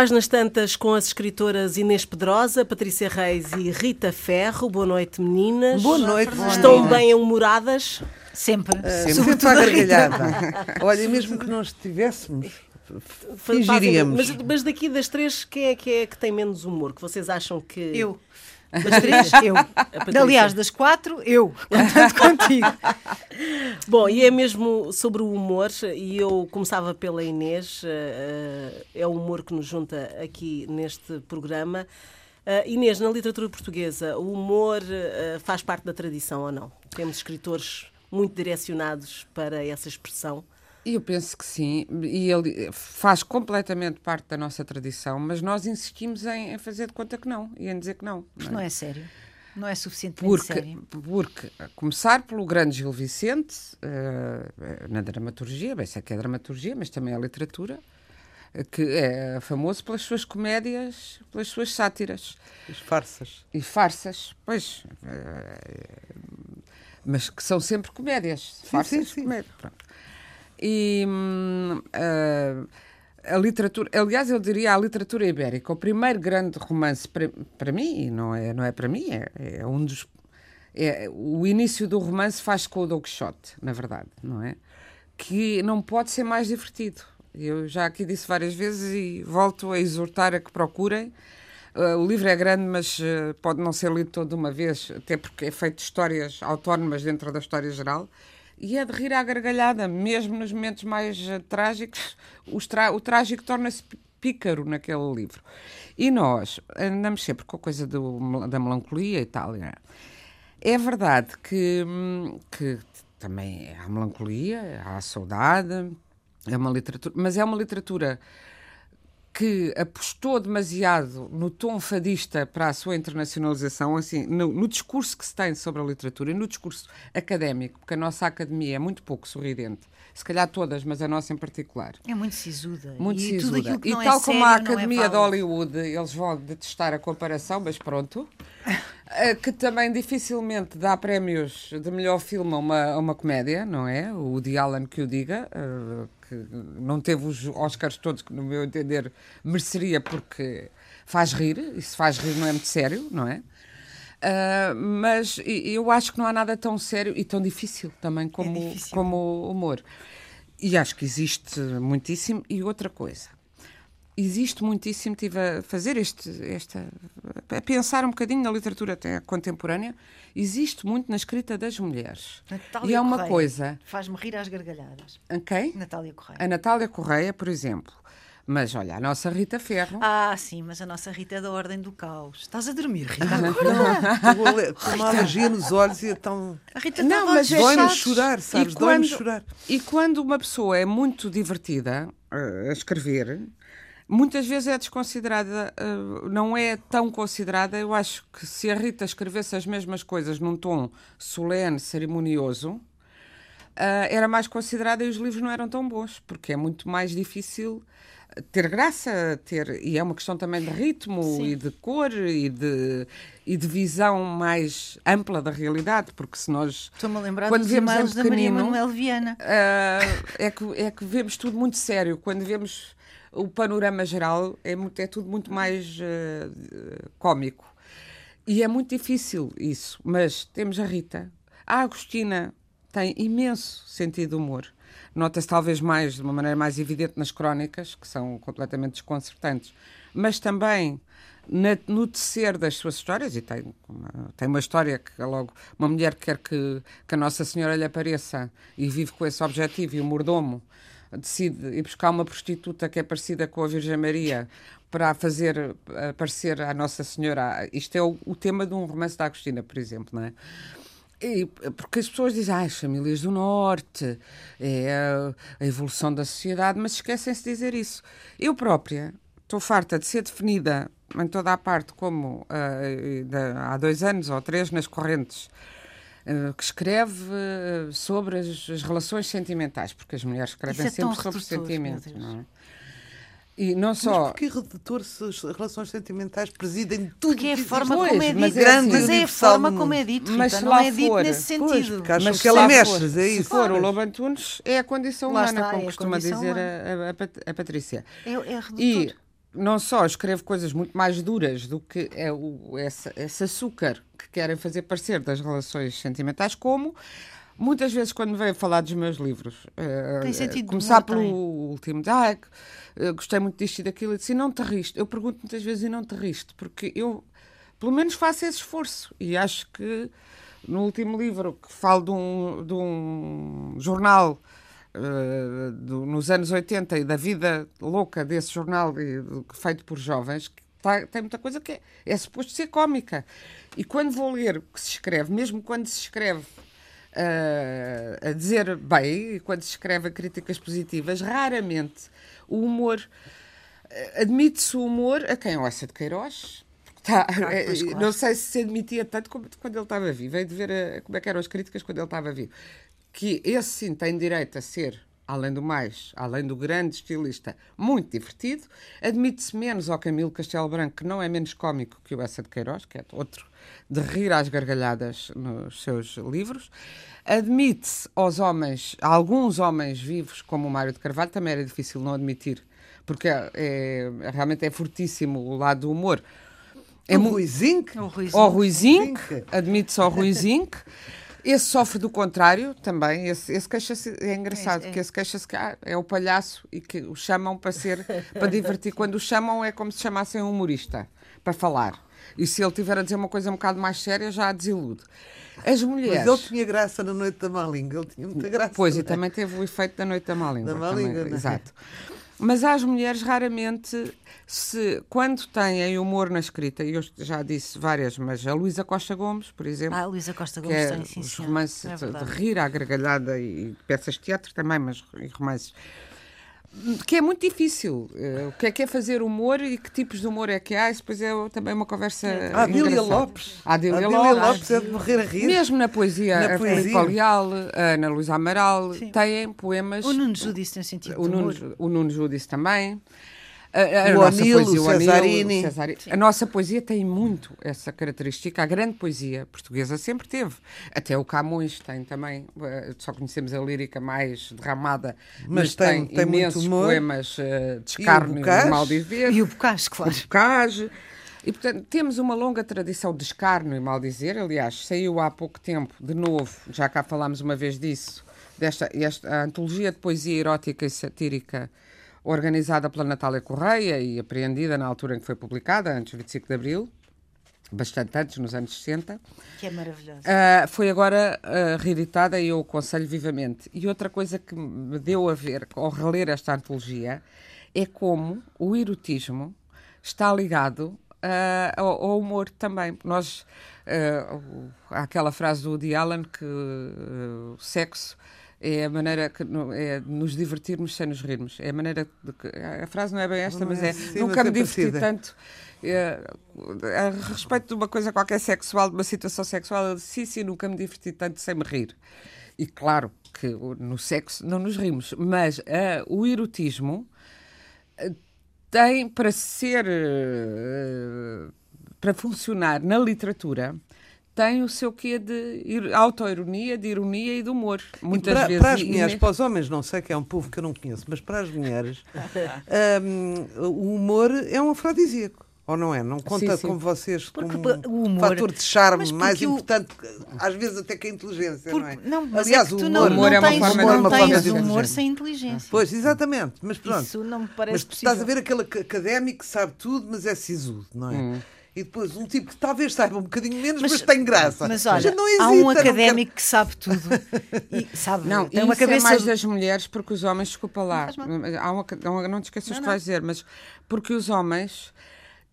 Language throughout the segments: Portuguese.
Páginas tantas com as escritoras Inês Pedrosa, Patrícia Reis e Rita Ferro. Boa noite, meninas. Boa noite. Estão bem humoradas? Sempre. Uh, sempre à gargalhada. Olha, mesmo que nós estivéssemos, fingiríamos. Mas, mas daqui das três, quem é que é que tem menos humor? Que vocês acham que. Eu. Das três, eu. Aliás, das quatro, eu. Contando contigo. Bom, e é mesmo sobre o humor, e eu começava pela Inês, uh, é o humor que nos junta aqui neste programa. Uh, Inês, na literatura portuguesa, o humor faz parte da tradição ou não? Temos escritores muito direcionados para essa expressão. Eu penso que sim, e ele faz completamente parte da nossa tradição, mas nós insistimos em, em fazer de conta que não e em dizer que não. Não, não é? é sério. Não é suficientemente porque, sério. Porque, a começar pelo grande Gil Vicente, uh, na dramaturgia, bem, sei que é dramaturgia, mas também é literatura, que é famoso pelas suas comédias, pelas suas sátiras. As farsas. E farsas, pois. Uh, mas que são sempre comédias. Sim, farsas, sim, sim. Comédia, pronto. E uh, a literatura, aliás, eu diria a literatura ibérica, o primeiro grande romance para, para mim, não é, não é para mim, é, é um dos. É, o início do romance faz com o Don Quixote, na verdade, não é? Que não pode ser mais divertido. Eu já aqui disse várias vezes e volto a exortar a que procurem. Uh, o livro é grande, mas uh, pode não ser lido todo de uma vez, até porque é feito de histórias autónomas dentro da história geral e é de rir à gargalhada, mesmo nos momentos mais uh, trágicos, o trágico torna-se pícaro naquele livro. E nós andamos sempre com a coisa do, da melancolia e tal. É? é verdade que, hum, que também há melancolia, há saudade, é uma literatura, mas é uma literatura que apostou demasiado no tom fadista para a sua internacionalização, assim, no, no, discurso que se tem sobre a literatura e no discurso académico, porque a nossa academia é muito pouco sorridente, se calhar todas, mas a nossa em particular. É muito sisuda. Muito e sisuda. e tal é como sério, a é academia é de Hollywood, eles vão detestar a comparação, mas pronto. Eh, que também dificilmente dá prémios de melhor filme a uma, a uma comédia, não é? O Woody Allen que o diga, uh, que não teve os Oscars todos, que no meu entender mereceria, porque faz rir, e se faz rir não é muito sério, não é? Uh, mas eu acho que não há nada tão sério e tão difícil também como, é difícil. como o humor. E acho que existe muitíssimo. E outra coisa, existe muitíssimo, estive a fazer este, esta, a pensar um bocadinho na literatura até contemporânea, existe muito na escrita das mulheres. Natália e é uma Correia. coisa. Faz-me rir às gargalhadas. Quem? Natália Correia. A Natália Correia, por exemplo. Mas olha, a nossa Rita Ferro. Ah, sim, mas a nossa Rita é da Ordem do Caos. Estás a dormir, Rita? Agora? Com uma alergia nos olhos e então. A Rita Não, mas é Dói-nos chorar, sabes? E Dói-nos quando- chorar. E quando uma pessoa é muito divertida eh, a escrever, muitas vezes é desconsiderada, eh, não é tão considerada. Eu acho que se a Rita escrevesse as mesmas coisas num tom solene, cerimonioso, eh, era mais considerada e os livros não eram tão bons, porque é muito mais difícil ter graça, ter e é uma questão também de ritmo Sim. e de cor e de, e de visão mais ampla da realidade, porque se nós Estou-me a lembrar Quando dos vemos em da Maria Manuel Viana. ah, é, que, é que vemos tudo muito sério. Quando vemos o panorama geral, é, muito, é tudo muito mais ah, cómico. E é muito difícil isso. Mas temos a Rita. A Agostina tem imenso sentido de humor. Nota-se talvez mais, de uma maneira mais evidente, nas crónicas, que são completamente desconcertantes. Mas também na- no tecer das suas histórias, e tem uma, tem uma história que é logo uma mulher que quer que, que a Nossa Senhora lhe apareça e vive com esse objetivo, e o mordomo decide ir buscar uma prostituta que é parecida com a Virgem Maria para fazer aparecer a Nossa Senhora. Isto é o, o tema de um romance da Agostina, por exemplo, não é? E, porque as pessoas dizem, ah, as famílias do Norte, é a, evolução da sociedade, mas esquecem-se de dizer isso. Eu própria estou farta de ser definida em toda a parte como ah, da- há dois anos ou três nas correntes ah, que escreve sobre as, as relações sentimentais, porque as mulheres escrevem é sempre sobre sentimentos. Não é? E não Mas só. porquê redutor se as relações sentimentais presidem tudo Porque é a que forma Pois, como é mas dito. é assim, Mas é a forma como é dito, Mas Rita, se não lá é dito for- nesse Pois, sentido. porque acham Mas que ela se mexe, for- é Se isso. for o Pois. Lobo Antunes, é a condição Lá humana, está, como é costuma dizer a, a- a Pat- a Patrícia. É, é redutor. E não só escreve coisas muito mais duras do que é o, essa, esse açúcar que querem fazer parecer das relações sentimentais, como muitas vezes quando vem falar dos meus livros, tem sentido começar pelo tem. último, ah, gostei muito disto e daquilo, e disse, não te riste. Eu pergunto muitas vezes e não te riste, porque eu pelo menos faço esse esforço e acho que no último livro que falo de um, de um jornal uh, do, nos anos 80 e da vida louca desse jornal de, de, feito por jovens, tá, tem muita coisa que é, é suposto ser cómica. E quando vou ler o que se escreve, mesmo quando se escreve uh, a dizer bem, quando se escreve críticas positivas, raramente o humor. Eh, admite-se o humor a quem ouça de Queiroz, Tá, ah, é, claro. Não sei se se admitia tanto como quando ele estava vivo. Veio de ver a, como é eram as críticas quando ele estava vivo. Que esse sim tem direito a ser, além do mais, além do grande estilista, muito divertido. Admite-se menos ao Camilo Castelo Branco, que não é menos cómico que o Essa de Queiroz, que é outro de rir às gargalhadas nos seus livros. Admite-se aos homens, a alguns homens vivos, como o Mário de Carvalho, também era difícil não admitir, porque é, é, realmente é fortíssimo o lado do humor é o Rui Zinc? O Rui Zinc, admite-se ao Rui Zinc. Esse sofre do contrário também. Esse, esse queixa-se, é engraçado, é, é. que esse queixa-se que ah, é o palhaço e que o chamam para ser, para divertir. Quando o chamam é como se chamassem um humorista para falar. E se ele tiver a dizer uma coisa um bocado mais séria, já a desilude. As mulheres. Mas ele tinha graça na Noite da Malinga, ele tinha muita graça. Pois, e também teve o efeito da Noite da Malinga. Da Malinga, também, é? Exato. Mas às mulheres raramente se quando têm humor na escrita, e eu já disse várias, mas a Luísa Costa Gomes, por exemplo. Ah, a Luísa Costa Gomes é tem, sim, os romances é de, de rir à gargalhada e peças de teatro também, mas romances que é muito difícil. Uh, o que é que é fazer humor e que tipos de humor é que há? Isso depois é também uma conversa. A Adília Lopes. A Adília Lopes. Lopes é de morrer a rir. Mesmo na poesia, na a poesia. Leal, a Ana Luísa Amaral, Sim. têm poemas. O Nuno Judice tem sentido. O Nuno, o Nuno Judice também. A, a o Anilo, poesia, o Cesarini. A nossa poesia tem muito essa característica. A grande poesia portuguesa sempre teve. Até o Camões tem também. Eh, só conhecemos a lírica mais derramada, mas, mas tem, tem, imensos poemas uh, de escárnio e, e mal dizer. E o Bocage, claro. O Bocage. E, portanto, temos uma longa tradição de escárnio e mal dizer. Aliás, saiu há pouco tempo, de novo, já cá falámos uma vez disso, desta esta, antologia de poesia erótica e satírica organizada pela Natália Correia e apreendida na altura em que foi publicada, antes do 25 de Abril, bastante antes, nos anos 60. Que é maravilhosa. Uh, foi agora uh, reeditada e eu aconselho vivamente. E outra coisa que me deu a ver ao reler esta antologia é como o erotismo está ligado uh, ao, ao, humor também. Nós, uh, há aquela frase do Woody Allen que o sexo é a maneira que é nos divertirmos sem nos rirmos. É a maneira de que, a frase não é bem esta, não mas é, é sim, nunca me diverti tanto é, a respeito de uma coisa qualquer sexual, de uma situação sexual, eu disse, sim, sim, nunca me diverti tanto sem me rir. E claro que no sexo não nos rimos, mas uh, o erotismo uh, tem para ser uh, para funcionar na literatura tem o seu quê de autoironia, de ironia e de humor. Muitas para, vezes. Para as mulheres, para os homens, não sei que é um povo que eu não conheço, mas para as mulheres, um, o humor é um afrodisíaco. Ou não é? Não conta sim, sim. com vocês como um humor... fator de charme mais o... importante, às vezes até que a inteligência, Por... não é? Não, mas é Aliás, é o humor, não, humor não é uma tens, forma, não, não tens humor sem inteligência. Pois, exatamente. Mas pronto. Isso não me parece Mas tu estás a ver aquele académico que sabe tudo, mas é sisudo, não é? Hum e depois um tipo que talvez saiba um bocadinho menos, mas, mas tem graça. Mas olha, não há um académico que sabe tudo. E sabe, não, tem uma cabeça é mais das mulheres, porque os homens, desculpa lá, há uma, não te esqueças o que vais dizer, mas porque os homens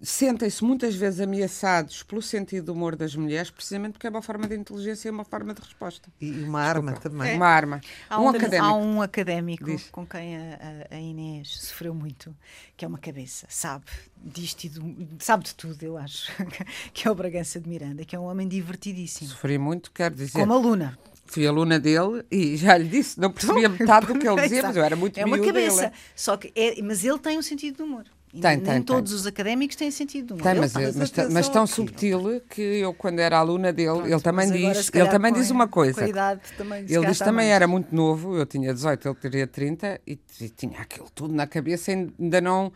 sentem-se muitas vezes ameaçados pelo sentido do humor das mulheres, precisamente porque é uma forma de inteligência e uma forma de resposta. E uma arma também. É. Uma arma. Há um, um académico, há um académico com quem a, a, Inês sofreu muito, que é uma cabeça, sabe disto e do, sabe de tudo, eu acho, que é o Bragança de Miranda, que é um homem divertidíssimo. Sofri muito, quero dizer. Como aluna. Fui aluna dele e já lhe disse, não percebia metade do que ele dizia, mas eu era muito É uma cabeça, só que é, mas ele tem um sentido de humor. Tem, Nem tem, todos tem. os académicos têm sentido. Tem, mas, mas, mas, mas, tão subtil que eu, quando era aluna dele, Pronto, ele também diz, ele também diz uma coisa. Também, ele diz também era muito novo, eu tinha 18, ele teria 30 e, e tinha aquilo tudo na cabeça, ainda não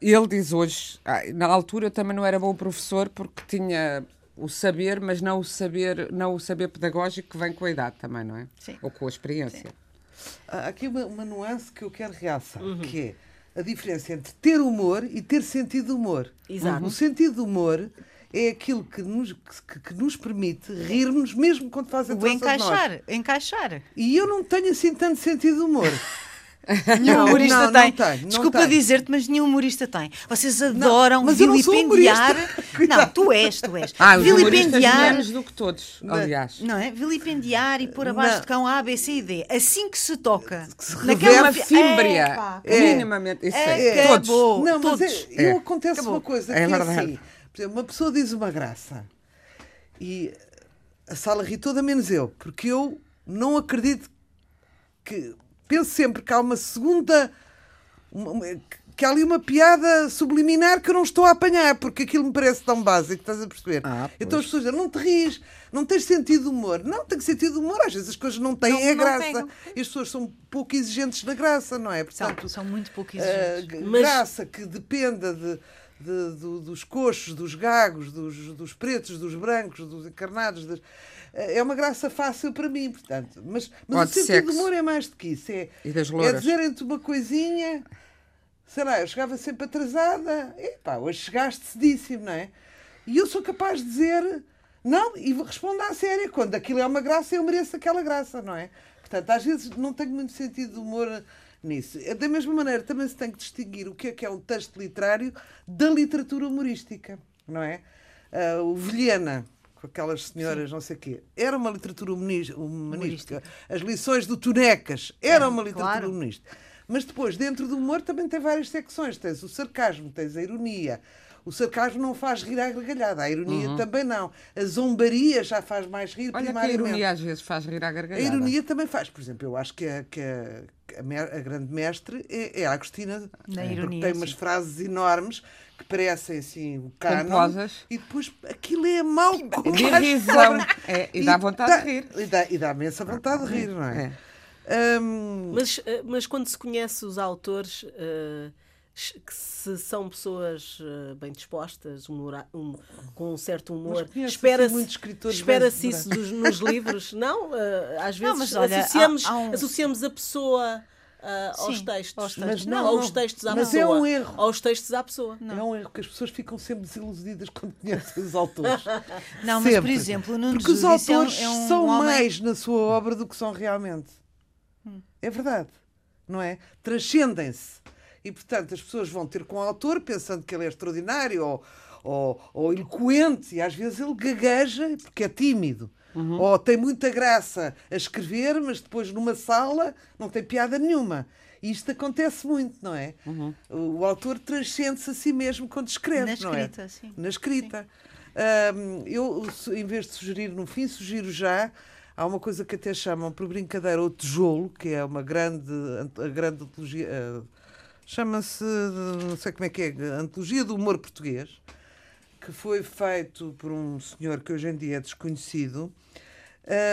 ele diz hoje, ah, na altura eu também não era bom professor porque tinha o saber, mas não o saber, não o saber pedagógico que vem com a idade também, não é? Sim. Ou com a experiência. Sim. Há aqui uma, uma nuance que eu quero realçar, uhum. que é a diferença entre ter humor e ter sentido de humor. Exato. O sentido de humor é aquilo que nos, que, que nos permite rirmos mesmo quando fazem o encaixar, encaixar. E eu não tenho assim tanto sentido de humor. Nenhum humorista não, tem. Não tem. Desculpa dizer-te, mas nenhum humorista tem. Vocês adoram não, vilipendiar. Não, não, tu és, tu és. Ah, vilipendiar. menos do que todos, aliás. Não é? Vilipendiar e pôr abaixo de cão A, B, C e D. Assim que se toca. Que se naquela fímbria. É, minimamente. Isso é. Todos. Não, mas é, eu acontece Acabou. uma coisa é que é assim. Por exemplo, uma pessoa diz uma graça e a sala ri toda menos eu, porque eu não acredito que penso sempre que há uma segunda. Uma, que há ali uma piada subliminar que eu não estou a apanhar, porque aquilo me parece tão básico, estás a perceber? Ah, então as pessoas dizem, não te ris, não tens sentido de humor. Não, tenho sentido de humor, às vezes as coisas não têm, não, é não graça. Tenho. E as pessoas são pouco exigentes na graça, não é? Portanto, são, são muito pouco exigentes. Uh, Mas... Graça que dependa de, de, de, dos coxos, dos gagos, dos, dos pretos, dos brancos, dos encarnados. Das é uma graça fácil para mim, portanto. Mas, mas o sentido de humor é mais do que isso. É, é dizerem-te uma coisinha, sei lá, eu chegava sempre atrasada, epá, hoje chegaste cedíssimo, não é? E eu sou capaz de dizer, não, e respondo à séria, quando aquilo é uma graça, eu mereço aquela graça, não é? Portanto, às vezes não tenho muito sentido de humor nisso. É da mesma maneira, também se tem que distinguir o que é que é um texto literário da literatura humorística, não é? Uh, o Vilhena, com aquelas senhoras, Sim. não sei o quê. Era uma literatura humanística. As lições do Tunecas era é, uma literatura claro. humanística. Mas depois, dentro do humor, também tem várias secções. Tens o sarcasmo, tens a ironia. O sarcasmo não faz rir à gargalhada, a ironia uhum. também não. A zombaria já faz mais rir Olha que a ironia às vezes faz rir à gargalhada. A ironia também faz. Por exemplo, eu acho que a, que a, a, a grande mestre é, é a Agostina. Na ironia, tem umas sim. frases enormes que parecem assim o cano e depois aquilo é mau com de risão é, e, e, dá vontade dá, de rir e dá, e dá imensa vontade de rir não é, é. Um... mas, eh, mas quando se conhece os autores uh, que se são pessoas uh, bem dispostas, humor, um, com um certo humor, espera-se espera isso dos, nos livros. Não, uh, às vezes não, olha, associamos, há, há um... associamos a pessoa Uh, Sim, aos textos. Aos textos. Mas não, não, aos textos à mas pessoa. Mas é um erro. Aos textos à pessoa. Não. É um erro, que as pessoas ficam sempre desiludidas quando conhecem os autores. não, mas por exemplo, Nuno Porque os autores é um, são homem... mais na sua obra do que são realmente. Hum. É verdade. Não é? Transcendem-se. E, portanto, as pessoas vão ter com o autor pensando que ele é extraordinário ou, ou, ou eloquente, e às vezes ele gagueja porque é tímido. Uhum. Ou tem muita graça a escrever, mas depois numa sala não tem piada nenhuma. E isto acontece muito, não é? Uhum. O, o, autor transcende-se a si mesmo quando escreve, Na é? escrita, sim. Na escrita. Eu, em vez de sugerir no fim, sugiro já. Há uma coisa que até chamam por brincadeira o tijolo, que é uma grande, a grande antologia. Chama-se, não sei como é que é, Antologia do Humor Português que foi feito por um senhor que hoje em dia é desconhecido,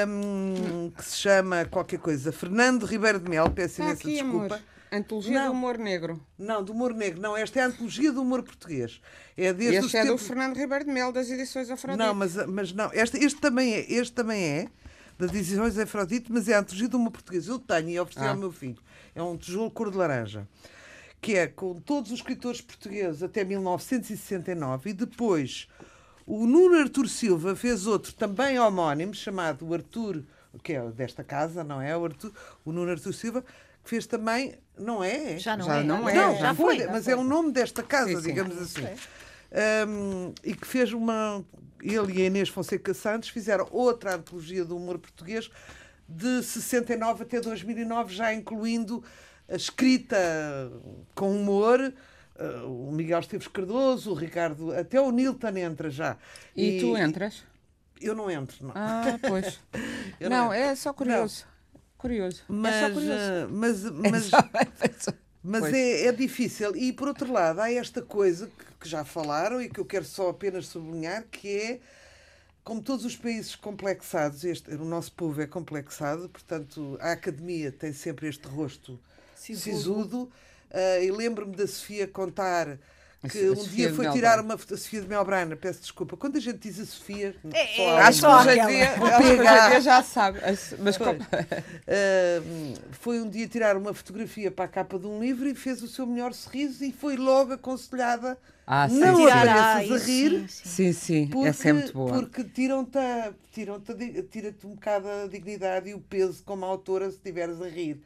um, que se chama qualquer coisa Fernando Ribeiro de Mel, peço imensa aqui, desculpa. Amor. Antologia não, do Humor Negro. Não, do Humor Negro. Não, esta é a Antologia do Humor Português. É desde este é tempos... do Fernando Ribeiro de Mel, das edições Afrodite. Não, mas, mas não. Este, este, também é, este também é das edições Afrodite, mas é a Antologia do Humor Português. Eu tenho e ofereci ah. ao meu filho. É um tijolo cor de laranja que é com todos os escritores portugueses até 1969 e depois o Nuno Artur Silva fez outro também homónimo chamado Artur, que é desta casa, não é? O, Arthur, o Nuno Artur Silva que fez também, não é? Já não já é. Não, é. Não, já foi, já mas foi. é o nome desta casa, sim, sim. digamos assim. Um, e que fez uma. Ele e a Inês Fonseca Santos fizeram outra antologia do humor português de 69 até 2009, já incluindo escrita com humor. Uh, o Miguel Esteves Cardoso, o Ricardo, até o Nilton entra já. E, e tu entras? Eu não entro, não. Ah, pois. não, não é só curioso. Não. Curioso. Mas, é só curioso. Uh, mas, mas, mas é, é, difícil. E por outro lado, há esta coisa que, que já falaram e que eu quero só apenas sublinhar, que é como todos os países complexados, este, o nosso povo é complexado, portanto, a academia tem sempre este rosto sisudo. sisudo. Uh, e lembro-me da Sofia contar que um dia foi tirar uma Sofia de Melbrana, peço desculpa. Quando a gente diz a Sofia, é, é, acho que hoje em dia, já sabe. Mas foi. Uh, foi um dia tirar uma fotografia para a capa de um livro e fez o seu melhor sorriso e foi logo aconselhada ah, sim, não apareças a rir. Sim, sim, porque, essa é muito boa. Porque tiram-te tiram tira-te um bocado a dignidade e o peso como autora se estiveres a rir.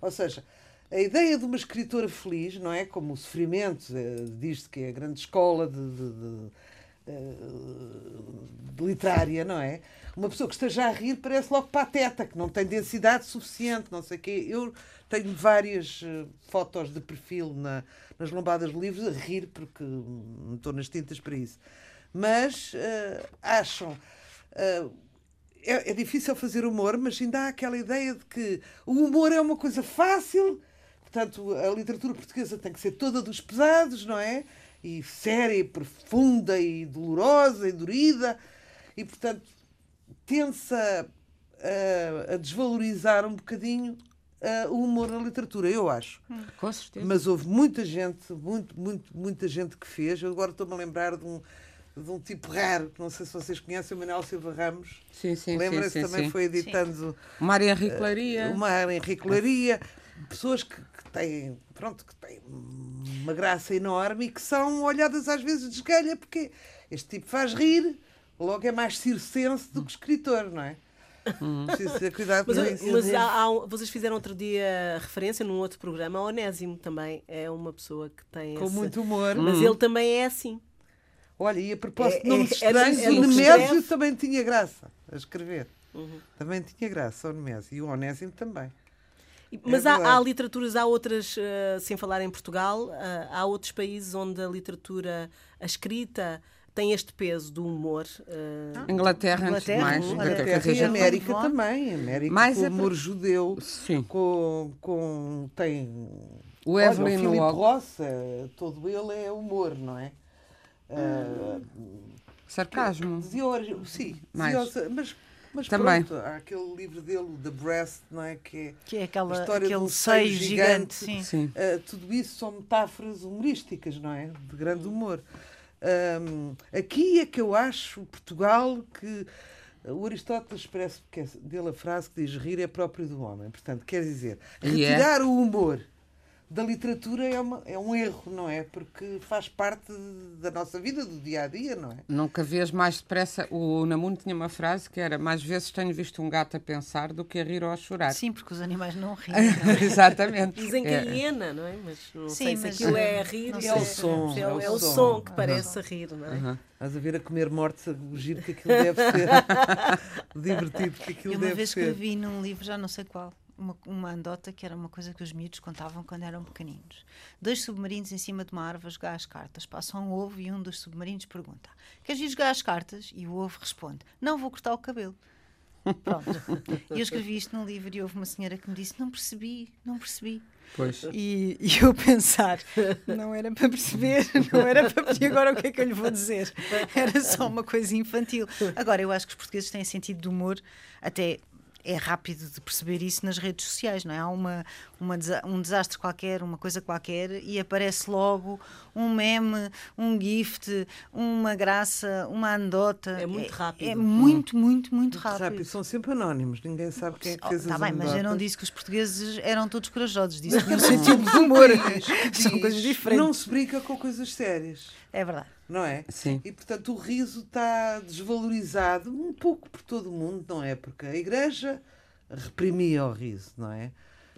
Ou seja, a ideia de uma escritora feliz, não é? Como o sofrimento, eh, diz-se que é a grande escola de, de, de, eh, de, literária, não é? Uma pessoa que esteja a rir parece logo pateta, que não tem densidade suficiente, não sei o quê. Eu tenho várias uh, fotos de perfil na, nas lombadas de livros a rir, porque não estou nas tintas para isso. Mas uh, acham. Uh, é, é, difícil fazer humor, mas ainda há aquela ideia de que o humor é uma coisa fácil, portanto, a literatura portuguesa tem que ser toda dos pesados, não é? E séria, e profunda, e dolorosa, e dorida, e portanto, tende-se a, a, desvalorizar um bocadinho uh, o humor na literatura, eu acho. Hum, com certeza. Mas houve muita gente, muito, muito, muita gente que fez. Eu agora estou-me a lembrar de um, de um tipo raro, que não sei se vocês conhecem, o Manuel Silva Ramos. Sim, sim, Lembra-se sim, também sim. foi editando. O Mário Henrique Laria. Uh, o Mário Henrique Laria. Pessoas que, que, têm, pronto, que têm uma graça enorme e que são olhadas às vezes de esgalha, porque este tipo faz rir, logo é mais circense do que escritor, não é? Hum. Preciso ter cuidado com mas, isso. Mas há, há, vocês fizeram outro dia referência num outro programa, Onésimo também é uma pessoa que tem. Com esse... muito humor. Mas hum. ele também é assim. Olha, e a propósito de nomes é, é, estranhos, é, o Nemésio também tinha graça a escrever. Uhum. Também tinha graça o Nemésio. E o Onésimo também. Mas é há, há, literaturas, há outras, uh, sem falar em Portugal, uh, há outros países onde a literatura, a escrita, tem este peso do humor. Uh... Inglaterra, Inglaterra, mais. Inglaterra, Inglaterra e América também. América mais com o humor judeu. Sim. Com, com, tem... O Evelyn Olha, o Ross, todo ele é humor, não é? Uh, Sarcasmo. Dizia, sim, mais. mas mas Também. pronto, há aquele livro dele, The Breast, não é? Que é, que é aquela, a história aquele seio gigante. gigante. Sim. Sim. Uh, tudo isso são metáforas humorísticas, não é? De grande humor. Um, aqui é que eu acho, Portugal, que o Aristóteles parece que é dele a frase que diz rir é próprio do homem. Portanto, quer dizer, retirar yeah. o humor da literatura é, uma, é um erro, não é? Porque faz parte da nossa vida, do dia a dia, não é? Nunca vês mais depressa. O Namuno tinha uma frase que era: Mais vezes tenho visto um gato a pensar do que a rir ou a chorar. Sim, porque os animais não riem. Exatamente. Dizem que é, é hiena, não é? Mas não Sim, sei se aquilo é a rir. É, o som. É, o, é o som que parece uhum. rir, não é? Uhum. Estás a ver a comer mortes, o giro que aquilo deve ser. divertido que aquilo deve ser. uma vez que vi num livro, já não sei qual uma, uma andota que era uma coisa que os miúdos contavam quando eram pequeninos. Dois submarinos em cima de uma árvore a jogar as cartas. Passam um ovo e um dos submarinos pergunta: Queres ir jogar as cartas? E o ovo responde: Não, vou cortar o cabelo. Pronto. E eu escrevi isto num livro e houve uma senhora que me disse: Não percebi, não percebi. Pois. E, e eu pensar, não era para perceber, não era para pedir agora o que é que eu lhe vou dizer. Era só uma coisa infantil. Agora, eu acho que os portugueses têm sentido de humor, até é rápido de perceber isso nas redes sociais, não é? Há uma, uma, um desastre qualquer, uma coisa qualquer, e aparece logo um meme, um gift, uma graça, uma anedota. É muito rápido. É, é muito, muito, muito, muito rápido. rápido. São sempre anónimos, ninguém sabe quem é que fez oh, tá as bem, anedotas. mas eu não disse que os portugueses eram todos corajosos, disse que no sentido de humor. São coisas diferentes. Não se brinca com coisas sérias. É verdade não é? Sim. E portanto o riso está desvalorizado um pouco por todo o mundo, não é? Porque a Igreja reprimia o riso, não é?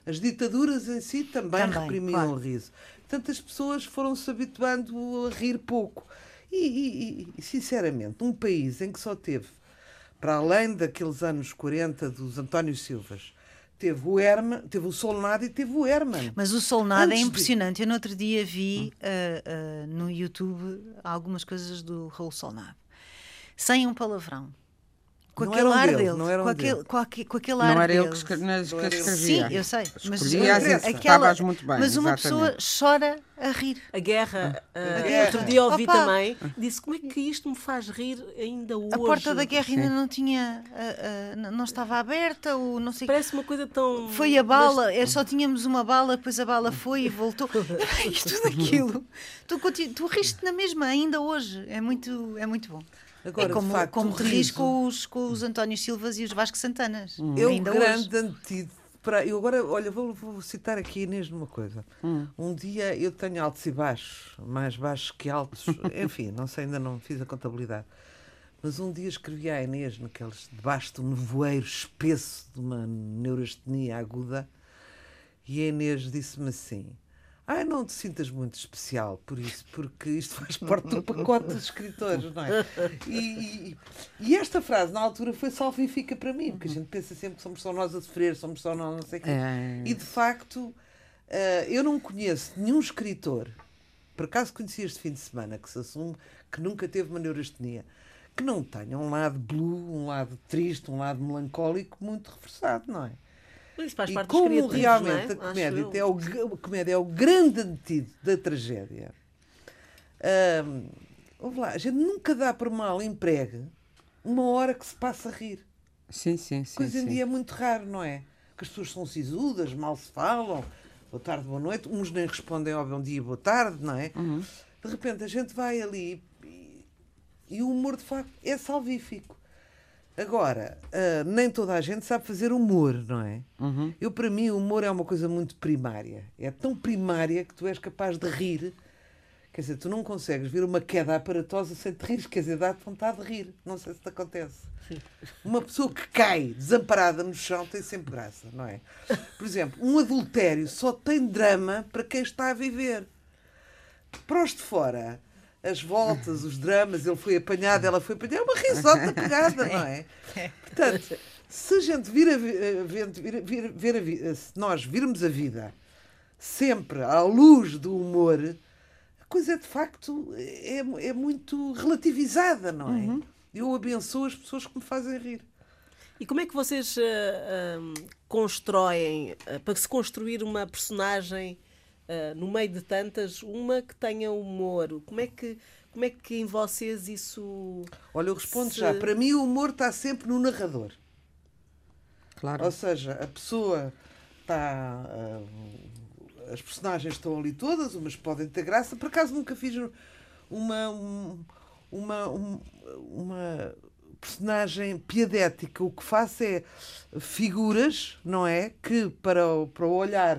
As ditaduras em si também, também reprimiam claro. o riso. Portanto, as pessoas foram se habituando a rir pouco. E, e, e, sinceramente, um país em que só teve, para além daqueles anos 40 dos António Silvas, teve o Herman, teve o Solnado e teve o Herman. Mas o Solnado é impressionante. De... Eu no outro dia vi uh, uh, no YouTube algumas coisas do Raul Solnado. Sem um palavrão com não aquele ar dele, dele, não era um com, aquele, com, aquele, com aquele ar Não era dele. ele que, escrevia. Sim, eu sei. Mas, Escolhia, aquela, muito bem, mas uma exatamente. pessoa chora a rir. A guerra, uh, a guerra. outro dia ouvi Opa. também, disse como é que isto me faz rir ainda hoje. A porta da guerra Sim. ainda não tinha, uh, uh, não estava aberta, ou não sei Parece uma coisa tão. Foi a bala, mas... É, só tínhamos uma bala, depois a bala foi e voltou. e tudo aquilo. tu, tu riste na mesma ainda hoje. É muito, é muito bom. Agora, é como, facto, como te rires com os, com os António Silvas e os Vasco Santanas. Hum. É um grande antídoto para. Eu agora, olha, vou, vou citar aqui Inês numa coisa. Hum. Um dia eu tenho altos e baixos, mais baixos que altos, enfim, não sei, ainda não fiz a contabilidade. Mas um dia escrevi à Inês, naqueles, debaixo de um nevoeiro espesso de uma neurastenia aguda, e a Inês disse-me assim: Ai, não te sintas muito especial por isso, porque isto faz parte do pacote dos escritores, não é? E, e, e, esta frase, na altura, foi salvífica para mim, porque a gente pensa sempre que somos só nós a sofrer, somos só nós, não sei o quê. É. E, de facto, uh, eu não conheço nenhum escritor, por acaso conheci este fim de semana, que se assume que nunca teve uma neurastenia, que não tenha um lado blue, um lado triste, um lado melancólico muito reforçado, não é? Isso faz e parte como dos realmente é? a, comédia é o, a comédia é o grande antídoto da tragédia. Um, lá, a gente nunca dá por mal emprego uma hora que se passa a rir. Sim, sim, sim. Coisa em dia é muito raro, não é? Que as pessoas são sisudas, mal se falam, boa tarde, boa noite, uns nem respondem ao bom dia, boa tarde, não é? Uhum. De repente a gente vai ali e, e o humor de facto é salvífico. Agora, uh, nem toda a gente sabe fazer humor, não é? Uhum. Eu, para mim, o humor é uma coisa muito primária. É tão primária que tu és capaz de rir. Quer dizer, tu não consegues ver uma queda aparatosa sem te rir, quer dizer, dá-te vontade de rir. Não sei se te acontece. Sim. Uma pessoa que cai desamparada no chão tem sempre graça, não é? Por exemplo, um adultério só tem drama para quem está a viver. Para os de fora, as voltas, os dramas, ele foi apanhado, ela foi apanhada, é uma risota pegada, não é? Portanto, se a gente vir a, vir, vir, ver a vida, se nós virmos a vida sempre à luz do humor, a coisa de facto é, é muito relativizada, não é? Uhum. Eu abençoo as pessoas que me fazem rir. E como é que vocês uh, uh, constroem, uh, para se construir uma personagem uh, no meio de tantas, uma que tenha humor? Como é que, como é que em vocês isso. Olha, eu respondo se... já. Para mim, o humor está sempre no narrador. Claro. Ou seja, a pessoa está. Uh, as personagens estão ali todas, umas podem ter graça. Por acaso nunca fiz uma. uma, uma, uma personagem piadética. O que faço é figuras, não é? Que para o, para o olhar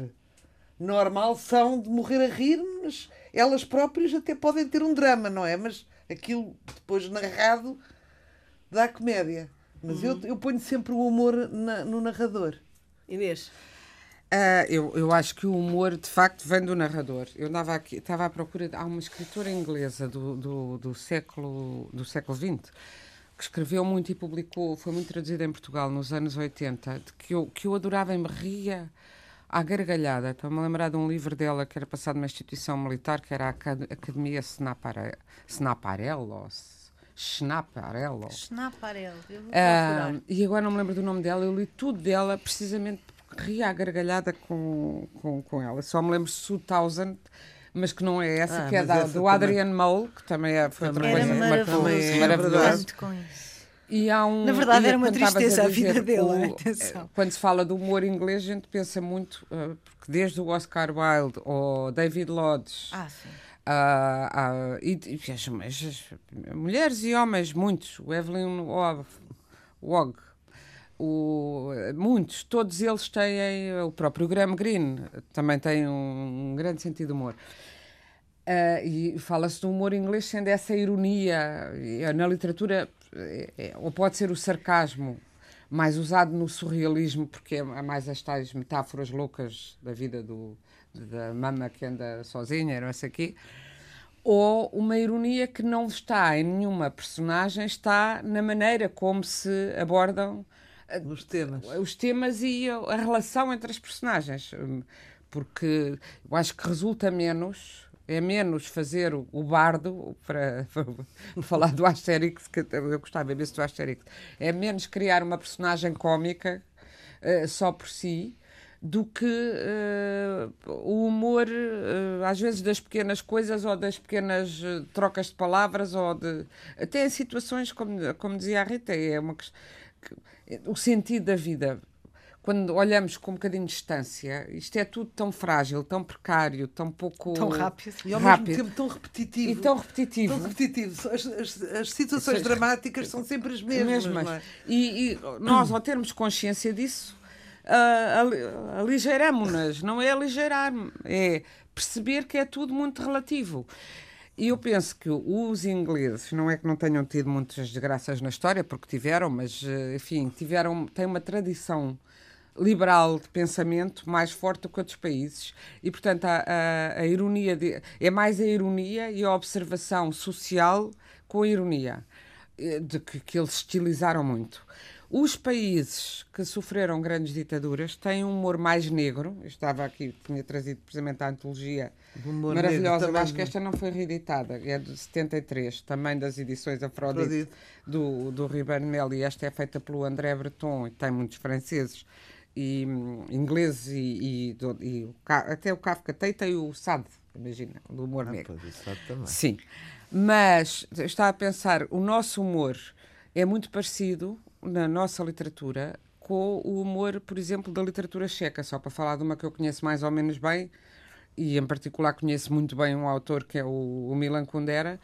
normal são de morrer a rir, mas elas próprias até podem ter um drama, não é? Mas aquilo depois narrado dá comédia. Mas uhum. eu, eu ponho sempre o humor na, no narrador. Inês? Uh, eu, eu acho que o humor, de facto, vem do narrador. Eu estava, aqui, estava à procura. De, há uma escritora inglesa do, do, do, século, do século XX que escreveu muito e publicou, foi muito traduzida em Portugal nos anos 80, de que eu, que eu adorava e me ria à gargalhada. Estou-me a lembrar de um livro dela que era passado numa instituição militar, que era a Academia Snaparello, Snaparello Schnaparello. Schnaparello. Uh, e agora não me lembro do nome dela. Eu li tudo dela precisamente porque ria à gargalhada com, com, com ela. Só me lembro Sue Thousand, mas que não é essa, ah, que é da, do Adrian Mole, que também é, foi outra coisa maravilhosa. maravilhosa. E há um, Na verdade, era uma tristeza a, a vida dele. O, atenção. Quando se fala do humor inglês, a gente pensa muito, uh, porque desde o Oscar Wilde ou David Lodge. Ah, sim. Uh, uh, e, e as, as, mulheres e homens, muitos, o Evelyn Wog, o, muitos, todos eles têm, o próprio Graham Greene também tem um, um grande sentido de humor. Uh, e fala-se do humor inglês sendo essa ironia. Na literatura é, é, ou pode ser o sarcasmo mais usado no surrealismo, porque é mais as tais metáforas loucas da vida do, da mama que anda sozinha, não sei aqui, ou uma ironia que não está em nenhuma personagem, está na maneira como se abordam eh, os temas, os temas e a relação entre as personagens, porque eu acho que resulta menos é menos fazer o, bardo, para, para, falar do Asterix, que eu gostava imenso do Asterix, é menos criar uma personagem cómica uh, só por si, do que uh, o humor, uh, às vezes, das pequenas coisas ou das pequenas uh, trocas de palavras, ou de. Até em situações, como, como dizia a Rita, é uma que, o sentido da vida. Quando olhamos com um bocadinho de distância, isto é tudo tão frágil, tão precário, tão pouco. Tão rápido. E ao rápido. mesmo tempo tão repetitivo. E tão repetitivo. Tão repetitivo. As, as, as situações dramáticas são sempre as mesmas. mesmas. É? E, e nós, ao termos consciência disso, uh, aligeiramos-nas, não é aligeirar, é perceber que é tudo muito relativo. E eu penso que os ingleses, não é que não tenham tido muitas desgraças na história, porque tiveram, mas, eh, enfim, tiveram, têm uma tradição liberal de pensamento mais forte do que outros países e portanto a, a, a ironia de, é mais a ironia e a observação social com a ironia eh, de que, que eles estilizaram muito os países que sofreram grandes ditaduras têm um humor mais negro. Eu estava aqui, tinha trazido precisamente a antologia maravilhosa. Eu acho que esta não foi reeditada, é de 73, também das edições Afrodite, do, do Ribeiro Mel, e esta é feita pelo André Breton, e tem muitos franceses e um, ingleses e, e, e o, até o Kafka tem, tem o Sade, imagina, do humor ah, negro. Sim. Mas está a pensar, o nosso humor é muito parecido na nossa literatura com o humor, por exemplo, da literatura checa, só para falar de uma que eu conheço mais ou menos bem, e em particular conheço muito bem um autor que é o, o Milan Kundera,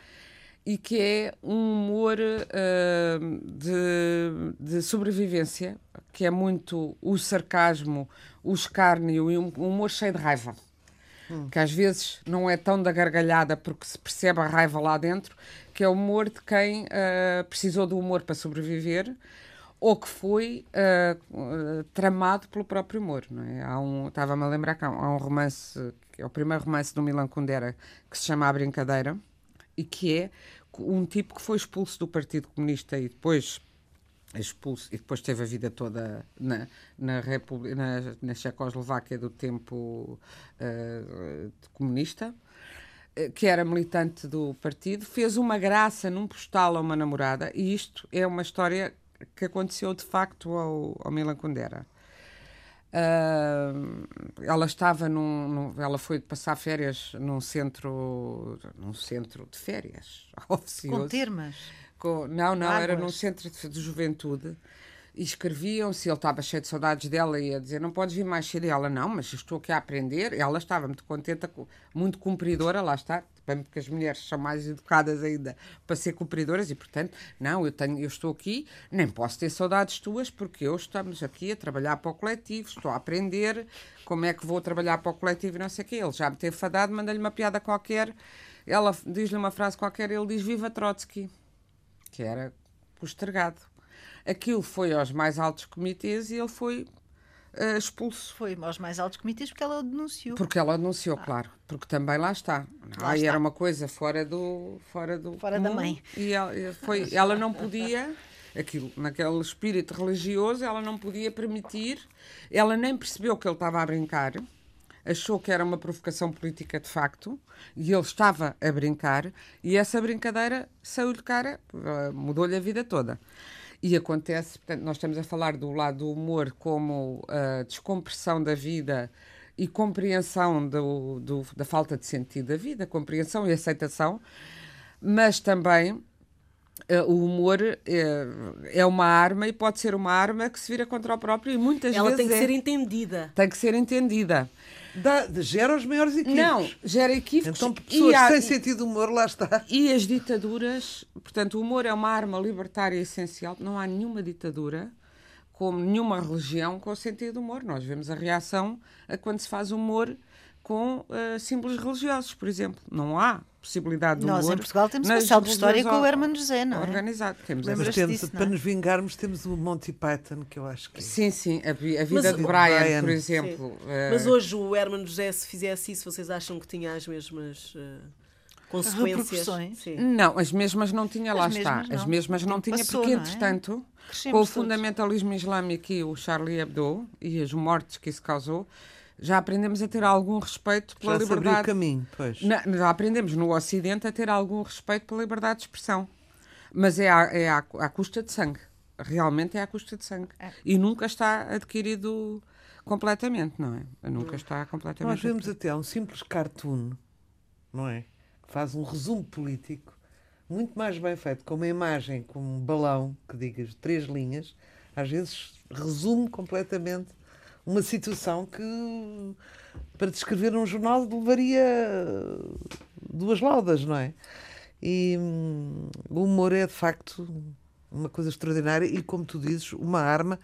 e que é um humor uh, de, de, sobrevivência, que é muito o sarcasmo, o escárnio e um humor cheio de raiva. Hum. Que às vezes não é tão da gargalhada porque se percebe a raiva lá dentro, que é o humor de quem uh, precisou do humor para sobreviver ou que foi uh, tramado pelo próprio humor. Não é? há um, estava-me a lembrar que há um romance, que é o primeiro romance do Milan Kundera, que se chama A Brincadeira, e que é um tipo que foi expulso do Partido Comunista e depois expulso e depois teve a vida toda na, na, República, na, na Checoslováquia do tempo uh, comunista que era militante do partido, fez uma graça num postal a uma namorada, e isto é uma história que aconteceu de facto ao, ao Milan Kundera. Uh, ela estava num, num, ela foi passar férias num centro num centro de férias oficioso. com termas com, não não Águas. era num centro de, de juventude e escreviam-se, ele estava cheio de saudades dela e ia dizer, não podes vir mais cedo. E ela, não, mas estou aqui a aprender. Ela estava muito contente, muito cumpridora, lá está, bem porque as mulheres são mais educadas ainda para ser cumpridoras e, portanto, não, eu, tenho, eu estou aqui, nem posso ter saudades tuas porque eu estamos aqui a trabalhar para o coletivo, estou a aprender como é que vou trabalhar para o coletivo e não sei o quê. Ele já me teve fadado, manda-lhe uma piada qualquer, ela diz-lhe uma frase qualquer, ele diz, viva Trotsky, que era postergado. Aquilo foi aos mais altos comitês e ele foi uh, expulso. Foi aos mais altos comitês porque ela denunciou. Porque ela denunciou, ah. claro. Porque também lá está. Lá Aí era uma coisa fora do. Fora, do fora da mãe. E ela, foi, ela não podia. Aquilo, naquele espírito religioso, ela não podia permitir, ela nem percebeu que ele estava a brincar, achou que era uma provocação política de facto e ele estava a brincar e essa brincadeira saiu-lhe cara, eh, mudou-lhe a vida toda. E acontece, portanto, nós estamos a falar do lado do humor como a descompressão da vida e compreensão do, do, da falta de sentido da vida, compreensão e aceitação, mas também uh, o humor é, é, uma arma e pode ser uma arma que se vira contra o próprio e muitas Ela vezes. Ela tem que é, ser entendida. Tem que ser entendida. Dá, gera os maiores equívocos. Não, gera equívocos. Então, pessoas há, sem sentido de humor, lá está. E as ditaduras, portanto, o humor é uma arma libertária essencial. Não há nenhuma ditadura, como nenhuma religião, com sentido de humor. Nós vemos a reação a quando se faz humor com uh, símbolos religiosos, por exemplo. Não há possibilidade de humor. Nós em Portugal temos uma célebre história com o Hermano José, não é? Organizado. Temos Mas temos, disso, para é? nos vingarmos, temos o Monty Python, que eu acho que... Sim, sim. A, a vida Mas, de Brian, Brian, por exemplo. Uh... Mas hoje o Hermano José, se fizesse isso, vocês acham que tinha as mesmas... Uh consequências. Não, as mesmas não tinha, lá está. Não. As mesmas não tinha, Passou, porque, é? entretanto, com o fundamentalismo islâmico e o Charlie Hebdo e as mortes que isso causou, já aprendemos a ter algum respeito pela já liberdade. Já o caminho, pois. Na, já aprendemos no Ocidente a ter algum respeito pela liberdade de expressão. Mas é à, é à, à custa de sangue. Realmente é à custa de sangue. É. E nunca está adquirido completamente, não é? Nunca está completamente. Nós vemos até um simples cartoon, não é? Que faz um resumo político muito mais bem feito, com uma imagem, com um balão que diga três linhas, às vezes resume completamente uma situação que para descrever um jornal levaria duas laudas, não é? E hum, o humor é de facto uma coisa extraordinária e, como tu dizes, uma arma.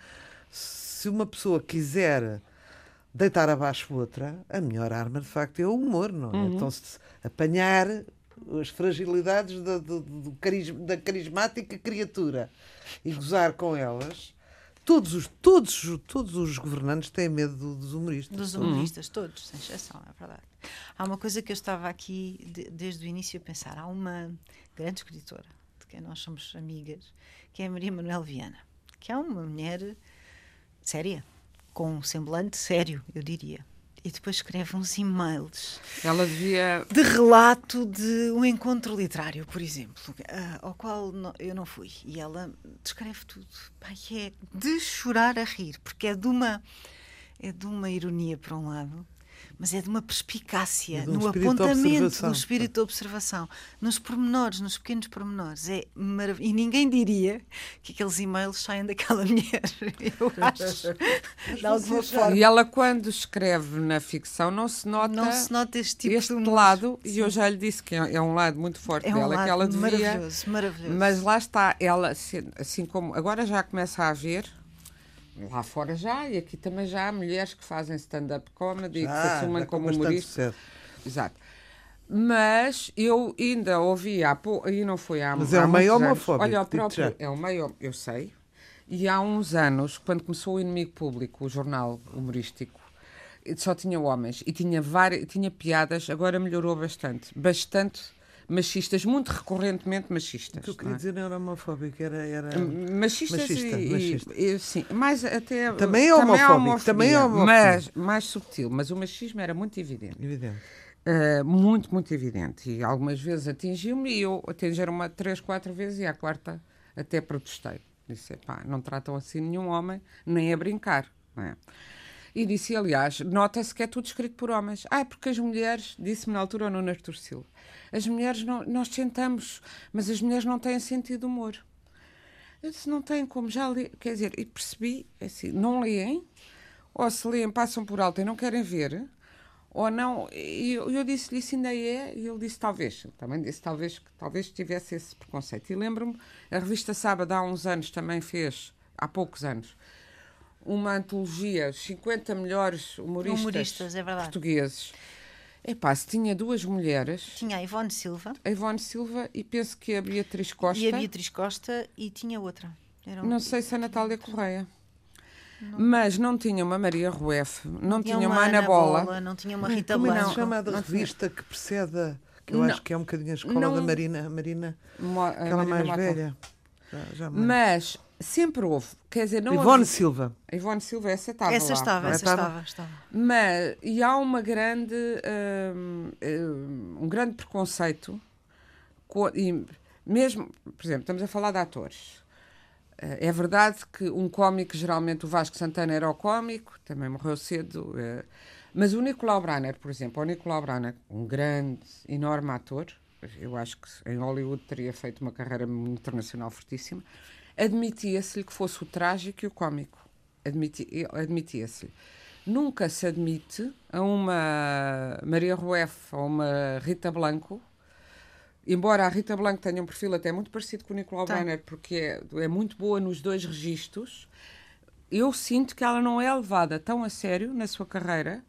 Se uma pessoa quiser deitar abaixo outra, a melhor arma de facto é o humor, não é? Uhum. Então, se apanhar as fragilidades da, do, do carisma, da carismática criatura e gozar com elas, todos os, todos, todos os governantes têm medo dos humoristas. Dos humoristas, uhum. todos, sem exceção, é verdade. Há uma coisa que eu estava aqui de, desde o início a pensar. Há uma grande escritora, de quem nós somos amigas, que é a Maria Manuel Viana, que é uma mulher séria, com um semblante sério, eu diria e depois escreve uns e-mails. Ela devia. De relato de um encontro literário, por exemplo, uh, ao qual eu não fui. E ela descreve tudo. Pai, é de chorar a rir, porque é de uma. É de uma ironia, por um lado, mas é de uma perspicácia um no apontamento do espírito de observação, nos pormenores, nos pequenos pormenores. É marav e ninguém diria que aqueles e-mails saem daquela mulher. Eu acho. de alguma forma. E ela, quando escreve na ficção, não se nota, não se nota este, tipo este de lado, Sim. e eu já lhe disse que é, é um lado muito forte é um dela, que ela devia. Maravilhoso, maravilhoso. Mas lá está, ela, assim, assim como agora já começa a haver lá fora já, e aqui também já há mulheres que fazem stand-up comedy, já, que se assumem como humoristas. Exato. Mas eu ainda ouvi há pouco, e não foi há Mas é há é um meio homofóbico. Olha, o próprio, é um meio, eu sei. E há uns anos, quando começou o Inimigo Público, o jornal humorístico, só tinha homens e tinha várias, tinha piadas, agora melhorou bastante. Bastante machistas, muito recorrentemente machistas. O que eu queria é? dizer não era homofóbico, era. era... Machistas machista, e, machista. E, sim, mais até. Também é homofóbico. Também é homofóbico. Mas mais subtil. Mas o machismo era muito evidente. Evidente. Uh, muito, muito evidente. E algumas vezes atingiu-me e eu atingiram-me três, quatro vezes e à quarta até protestei. Disse, pá, não tratam assim nenhum homem, nem a brincar. Não é? E disse, aliás, nota-se que é tudo escrito por homens. Ah, porque as mulheres, disse-me na altura o Nuno Artur Silva, as mulheres, não, nós tentamos, mas as mulheres não têm sentido de humor. Eu disse, não têm como, já li, quer dizer, e percebi, é assim, não leem, ou se leem, passam por alto e não querem ver, ou não, e eu, eu disse-lhe isso ainda é, e ele disse talvez, também disse talvez que talvez tivesse esse preconceito. E lembro-me, a revista Sábado há uns anos também fez, há poucos anos, uma antologia, 50 melhores humoristas, humoristas é portugueses. Epá, se tinha duas mulheres. Tinha a Ivone Silva. A Ivone Silva e penso que a Beatriz Costa. E a Beatriz Costa e tinha outra. Um... Não sei se a Natália Correia. Não. Mas não tinha uma Maria Rueff, não, não tinha, uma, Ana Bola, Bola, não tinha uma Rita Blanco. Como é chamada revista que precede, que eu não. acho que é um bocadinho a escola não. da Marina, Marina Mo, aquela Marina mais velha. Já, já Mas sempre houve. Quer dizer, não Ivone Silva. Ivone Silva, essa estava essa lá. Estava, essa estava, estava. Mas, e há uma grande, um, hum, um grande preconceito, e mesmo, por exemplo, estamos a falar de atores. Eh, é verdade que um cómico, geralmente o Vasco Santana era o cómico, também morreu cedo, eh, mas o Nicolau Braner, por exemplo, o Nicolau Braner, um grande, enorme ator, eu acho que em Hollywood teria feito uma carreira internacional fortíssima, admitia-se-lhe que fosse o trágico e o cómico. Admitia-se-lhe. Nunca se admite a uma Maria Rueff ou uma Rita Blanco, embora a Rita Blanco tenha um perfil até muito parecido com o Nicolau Brenner, porque é, é muito boa nos dois registros, eu sinto que ela não é levada tão a sério na sua carreira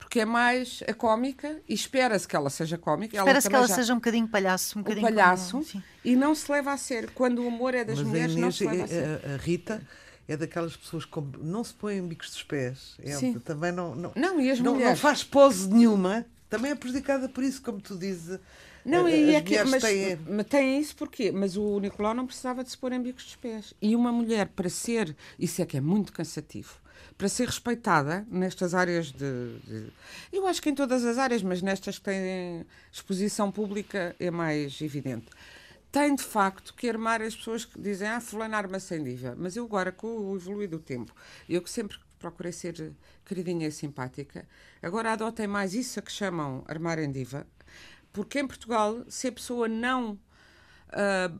porque é mais a cómica e espera-se que ela seja cómica. Espera-se que ela já... seja um bocadinho palhaço. Um bocadinho palhaço como... e não se leva a sério. Quando o amor é das Mas mulheres, Inês, não se leva a sério. A, a Rita é daquelas pessoas que não se põem bicos dos pés. É, Sim. Também não, não, não, e as não, mulheres? não faz pose nenhuma. Também é prejudicada por isso, como tu dizes. Não, e é que, mas, têm... mas tem isso porquê? Mas o Nicolau não precisava de se pôr em bicos dos pés. E uma mulher, para ser, isso é que é muito cansativo, para ser respeitada nestas áreas de, de, Eu acho que em todas as áreas, mas nestas que têm exposição pública é mais evidente. Tem de facto que armar as pessoas que dizem, ah, fulano arma-se em diva. Mas eu agora, com o evoluir do tempo, eu que sempre procurei ser queridinha e simpática, agora adotem mais isso a que chamam armar em diva, porque em Portugal, se a pessoa não uh,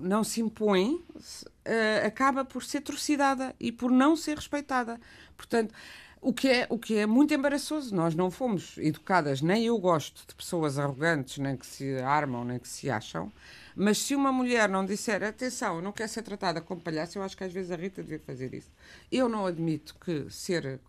não se impõe, uh, acaba por ser trucidada e por não ser respeitada. Portanto, o que, é, o que é muito embaraçoso. Nós não fomos educadas, nem eu gosto de pessoas arrogantes, nem que se armam, nem que se acham. Mas se uma mulher não disser atenção, eu não quero ser tratada como palhaço, eu acho que às vezes a Rita devia fazer isso. Eu não admito que ser.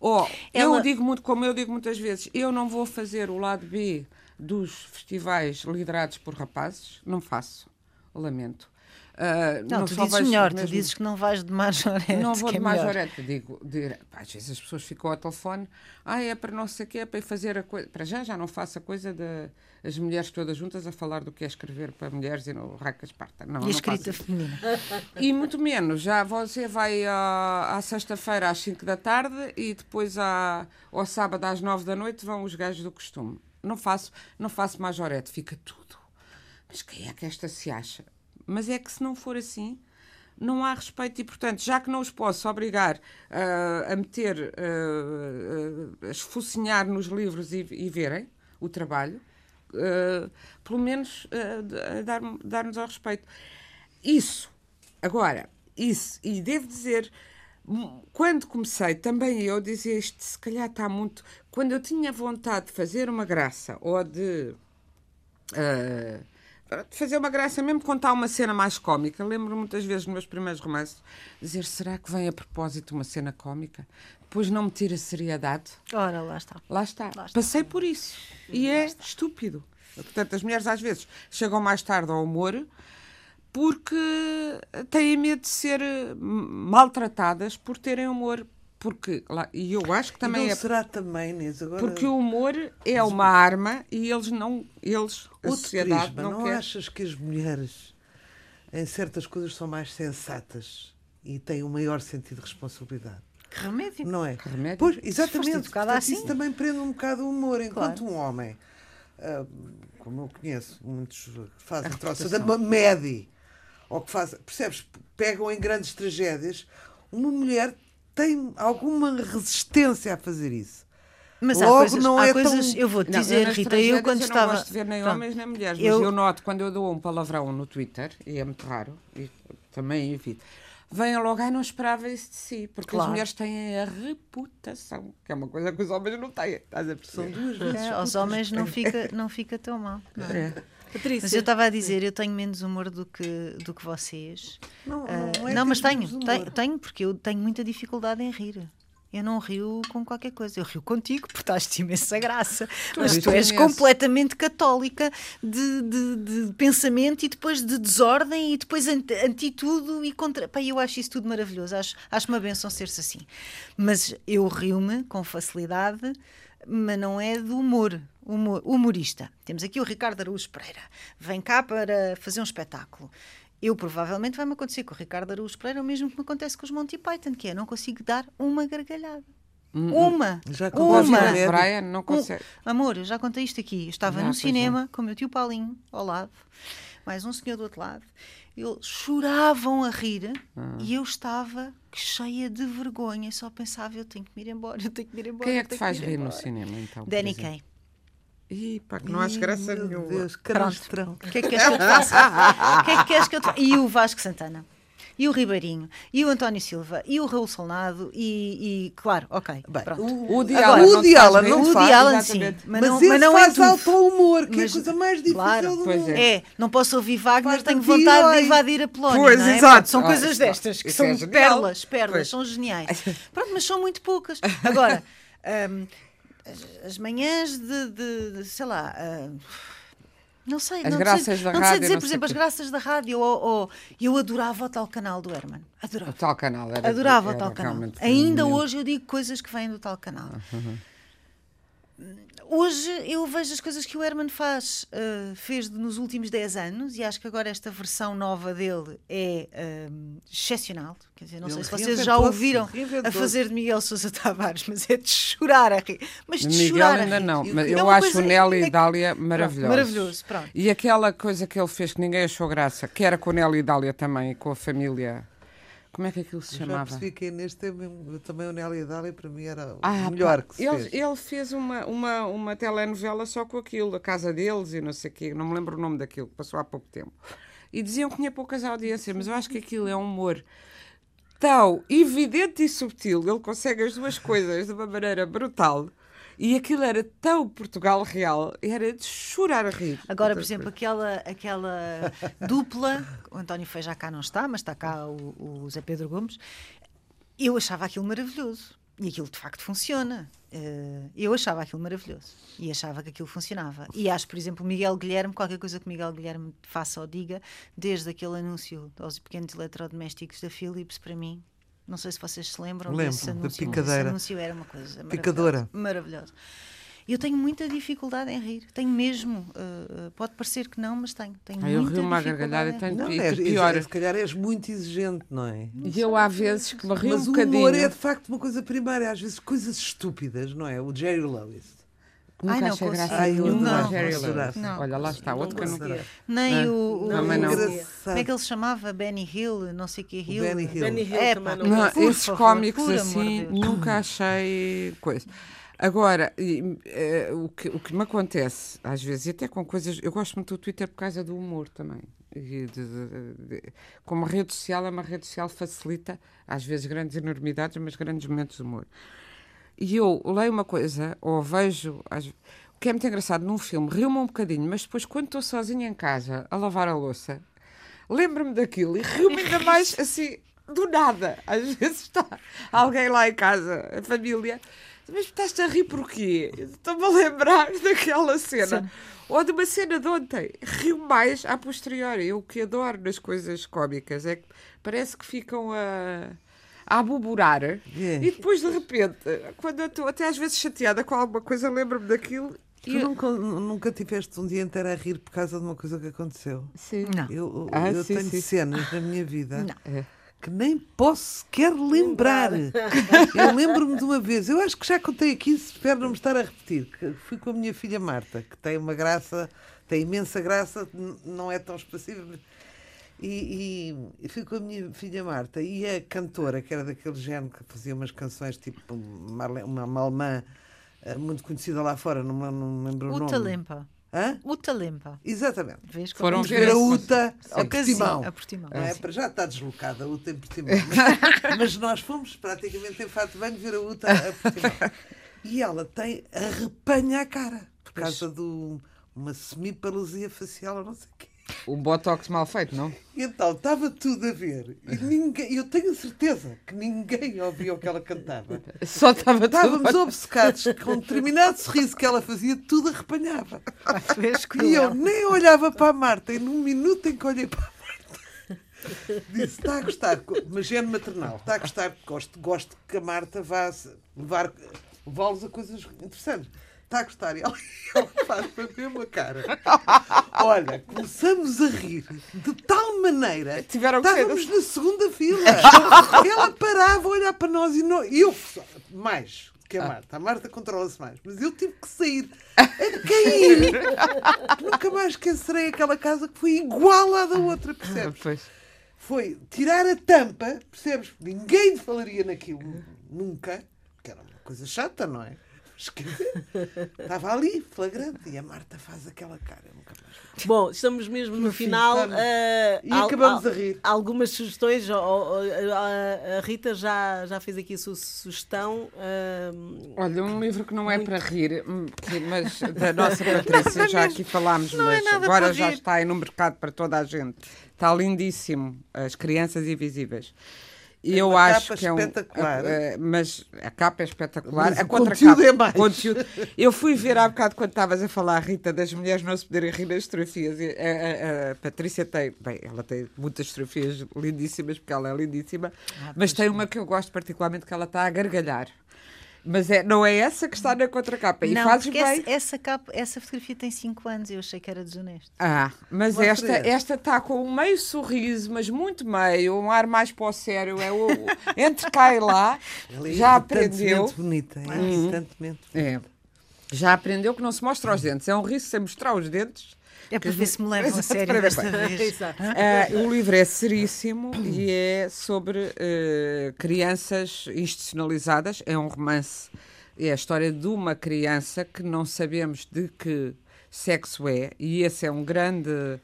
Ou, Ela... eu digo muito, como eu digo muitas vezes, eu não vou fazer o lado B dos festivais liderados por rapazes, não faço. Lamento. Uh, não, não, tu dizes melhor, mesmo... tu dizes que não vais de majorete. Não vou de é majorete, digo, digo, às vezes as pessoas ficam ao telefone, ah, é para não sei o quê, é para fazer a coisa. Para já, já não faço a coisa de as mulheres todas juntas a falar do que é escrever para mulheres e no Raca Esparta. Não, e a escrita feminina. E muito menos, já você vai à, à sexta-feira às 5 da tarde e depois à, ao sábado às 9 da noite vão os gajos do costume. Não faço, não faço majorete, fica tudo. Mas quem é que esta se acha? Mas é que se não for assim, não há respeito e, portanto, já que não os posso obrigar uh, a meter, uh, uh, a esfocinhar nos livros e, e verem o trabalho, pelo menos dar-nos dar ao respeito. Isso, agora, isso, e devo dizer, quando comecei, também eu dizia isto, se calhar está muito. Quando eu tinha vontade de fazer uma graça ou de. Uh, de fazer uma graça, mesmo contar uma cena mais cómica. Lembro muitas vezes nos meus primeiros romances dizer: será que vem a propósito uma cena cómica? Depois não me tira seriedade. Ora, lá está. Lá está. Lá está. Passei por isso. E é estúpido. Portanto, as mulheres às vezes chegam mais tarde ao humor porque têm medo de ser maltratadas por terem humor. Porque, lá, e eu acho que também não é. será também, Inês, agora... Porque o humor é uma arma e eles não. Eles, a Outro sociedade não, não quer. achas que as mulheres, em certas coisas, são mais sensatas e têm um maior sentido de responsabilidade? Que remédio. Não é? Que remédio. Pois, exatamente. Portanto, assim. Isso também prende um bocado o humor. Enquanto claro. um homem, uh, como eu conheço, muitos fazem troça da média ou que fazem, percebes? Pegam em grandes tragédias. Uma mulher tem alguma resistência a fazer isso. Mas Logo, há coisas, não há é coisas tão... eu vou te dizer, eu Rita, eu quando eu estava. Eu não gosto de ver nem Pronto. homens nem mulheres, mas eu... eu noto quando eu dou um palavrão no Twitter, e é muito raro, e também evito, venham logo, ai, não esperava isso de si, porque claro. as mulheres têm a reputação, que é uma coisa que os homens não têm, estás a perceber? São duas vezes. É, aos homens não fica, não fica tão mal. Não é? Patrícia. Mas eu estava a dizer, eu tenho menos humor do que, do que vocês. Não, não, não, é não mas tenho, tenho, tenho, porque eu tenho muita dificuldade em rir. Eu não rio com qualquer coisa. Eu rio contigo porque estás-te imensa graça. Tu mas tu és completamente católica de, de, de, pensamento e depois de desordem e depois anti, anti tudo e contra. Pá, eu acho isso tudo maravilhoso. Acho, acho uma benção ser-se assim. Mas eu rio-me com facilidade, mas não é do humor, humorista. Temos aqui o Ricardo Araújo Pereira. Vem cá para fazer um espetáculo. Eu provavelmente vai-me acontecer com o Ricardo Araújo Pereira o mesmo que me acontece com os Monty Python, que é não consigo dar uma gargalhada. Hum, hum. uma. Já uma. Brian não consegue. Um, amor, eu já contei isto aqui. Eu estava já, no cinema é. com o meu tio Paulinho ao lado, mais um senhor do outro lado. Eles choravam a rir ah. e eu estava cheia de vergonha. Só pensava, eu tenho que me ir embora, eu tenho que me ir embora. Quem é que te faz rir no cinema, então? Danny Kaye. Ih, pá, que não acho graça meu nenhuma. Deus, canastrão. O que é que queres que eu te faça? O que é que queres que eu te faça? E o Vasco Santana. E o Ribeirinho, e o António Silva, e o Raul Solnado, e, e claro, ok. Bem, pronto. O, o Diala não, não o faz. Diala, sim. Mas, mas, não, mas não faz alto humor, que mas, é a coisa mais difícil claro, do mundo. É. é, não posso ouvir Wagner, tenho vontade de invadir a Polónia. Pois, é? exato. Pronto, são ah, coisas destas, que são é pérolas, pérolas, são geniais. Pronto, mas são muito poucas. Agora. Um, as, as manhãs de, de, de, sei lá. Uh, não sei, as não graças sei, da não rádio, sei dizer, por exemplo, as graças da rádio. Ou, ou, eu adorava o tal canal do Herman. Adorava. O tal canal era Adorava era o tal canal. Ainda hoje eu digo coisas que vêm do tal canal. Uhum. Hoje eu vejo as coisas que o Herman faz, uh, fez nos últimos 10 anos e acho que agora esta versão nova dele é uh, excepcional. Quer dizer, não Ele sei se vocês já ouviram a fazer de Miguel Sousa Tavares, mas é de chorar a rir. Mas de Miguel chorar ainda não, mas eu é acho o Nelly e Dália maravilhoso. Maravilhoso, pronto. E aquela coisa que ele fez que ninguém achou graça, que era com o Nelly e Dália também, com a família como é que aquilo se chamava? Já percebi que neste também o Nelly Dália para mim era ah, o melhor pá, que se ele, fez. Ele fez uma, uma, uma telenovela só com aquilo, a casa deles e não sei o quê, não me lembro o nome daquilo, passou há pouco tempo. E diziam que tinha poucas audiências, mas eu acho que aquilo é um humor tão evidente e subtil, ele consegue as duas coisas de uma maneira brutal e aquilo era tão Portugal real, era de chorar a rir. Agora, por exemplo, aquela, aquela dupla, o António Feijó cá não está, mas está cá o, o Zé Pedro Gomes, eu achava aquilo maravilhoso. E aquilo de facto funciona. Uh, eu achava aquilo maravilhoso e achava que aquilo funcionava. E acho, por exemplo, Miguel Guilherme, qualquer coisa que Miguel Guilherme faça ou diga, desde aquele anúncio aos pequenos eletrodomésticos da Philips, para mim, não sei se vocês se lembram Lembro, desse anúncio. Da picadeira. Esse anúncio era uma coisa Picadora. maravilhosa. Eu tenho muita dificuldade em rir. Tenho mesmo. Uh, pode parecer que não, mas tenho. tenho ah, eu rio uma gargalhada e tenho não, é, pior. É, se calhar és muito exigente, não é? E eu há vezes que me rio mas um bocadinho. Mas o humor é de facto uma coisa primária. Às vezes coisas estúpidas, não é? O Jerry Lewis. Nunca Ai, não achei graça Ai, nenhuma. Não, não. Olha, lá está, outro que eu não Nem o, o, não, não. Como é que ele se chamava? Benny Hill, não sei que Hill. Benny Hill. Benny Hill é, pá, não, não esses cómicos assim nunca achei coisa. Agora, e, é, o, que, o que me acontece, às vezes, e até com coisas. Eu gosto muito do Twitter por causa do humor também. De, de, de, como rede social, é uma rede social facilita, às vezes, grandes enormidades, mas grandes momentos de humor. E eu leio uma coisa, ou vejo, o que é muito engraçado num filme, rio-me um bocadinho, mas depois, quando estou sozinha em casa a lavar a louça, lembro-me daquilo e rio-me ainda mais assim, do nada. Às vezes está alguém lá em casa, a família, mas estás a rir porquê? Estou-me a lembrar daquela cena. Sim. Ou de uma cena de ontem. Rio mais a posteriori. Eu o que adoro nas coisas cómicas é que parece que ficam a a aboborar yeah. e depois de repente, quando eu estou até às vezes chateada com alguma coisa, lembro-me daquilo. Tu eu... nunca, nunca tiveste um dia inteiro a rir por causa de uma coisa que aconteceu? Sim. Não. Eu, ah, eu sim, tenho sim. cenas na minha vida Não. que nem posso sequer lembrar. eu lembro-me de uma vez, eu acho que já contei aqui, espero não me estar a repetir, que fui com a minha filha Marta, que tem uma graça, tem imensa graça, não é tão expressiva, mas e, e, fui com a minha filha Marta e a cantora, que era daquele género que fazia umas canções tipo Marle, uma, uma alemã uh, muito conhecida lá fora, não, não me lembro o nome. Uta Limpa. Hã? Uta Limpa. Exatamente. Vês Foram ver a Uta a Portimão. A Portimão. É, para já está deslocada a Uta em Portimão. Mas, mas, nós fomos praticamente em fato bem ver a Uta a Portimão. E ela tem arrepanha a cara por causa de uma semi-paralisia facial ou não sei o quê. Um botox mal feito, não? Então, estava tudo a ver. E ninguém, eu tenho certeza que ninguém ouvia o que ela cantava. Só estava Estávamos tudo... obcecados com um determinado sorriso que ela fazia, tudo arrepanhava. e eu nem olhava para a Marta. E num minuto em que olhei para a Marta, disse: está a gostar, mas é maternal, está a gostar, gosto, gosto que a Marta vá levar, levá-los a coisas interessantes está a gostar. E ela, ela faz a mesma cara. Olha, começamos a rir de tal maneira. Tiveram estávamos ser... na segunda fila. ela parava a olhar para nós e não, eu, mais que a ah. Marta. A Marta controla-se mais. Mas eu tive que sair a cair. Nunca mais esquecerei aquela casa que foi igual à da outra, percebes? Pois. Foi tirar a tampa, percebes? Ninguém falaria naquilo nunca, que era uma coisa chata, não é? Estava ali, flagrante, e a Marta faz aquela cara. Nunca mais. Bom, estamos mesmo no, no final. Fim, uh, e acabamos a rir. Algumas sugestões. A Rita já, já fez aqui a sua sugestão. Uh, Olha, um livro que não é muito... para rir, hum, mas da nossa Patrícia, já aqui falámos, não é mas é agora já está aí no mercado para toda a gente. Está lindíssimo. As Crianças Invisíveis. Eu acho que é um. Espetacular. A, mas a capa é espetacular. Mas a conteúdo é mais. Conteúdo. Eu fui ver há bocado quando estavas a falar, Rita, das mulheres não se poderem rir das fotografias. A, a, a, Patrícia tem. Bem, ela tem muitas fotografias lindíssimas, porque ela é lindíssima, ah, mas tem uma que eu gosto particularmente, que ela está a gargalhar. Mas é, não é essa que está na contracapa. E não, fazes bem. Essa, essa, capa, essa fotografia tem 5 anos, eu achei que era desonesto. Ah, mas esta, esta está com um meio sorriso, mas muito meio, um ar mais para o sério. É o, entre cá e lá, é já aprendeu. bonita, é hum. bonita. É. Já aprendeu que não se mostra os dentes. É um risco sem mostrar os dentes é para ver se me levam a sério desta vez. Uh, o livro é seríssimo e é sobre uh, crianças institucionalizadas. É um romance. É a história de uma criança que não sabemos de que sexo é, e esse é um grande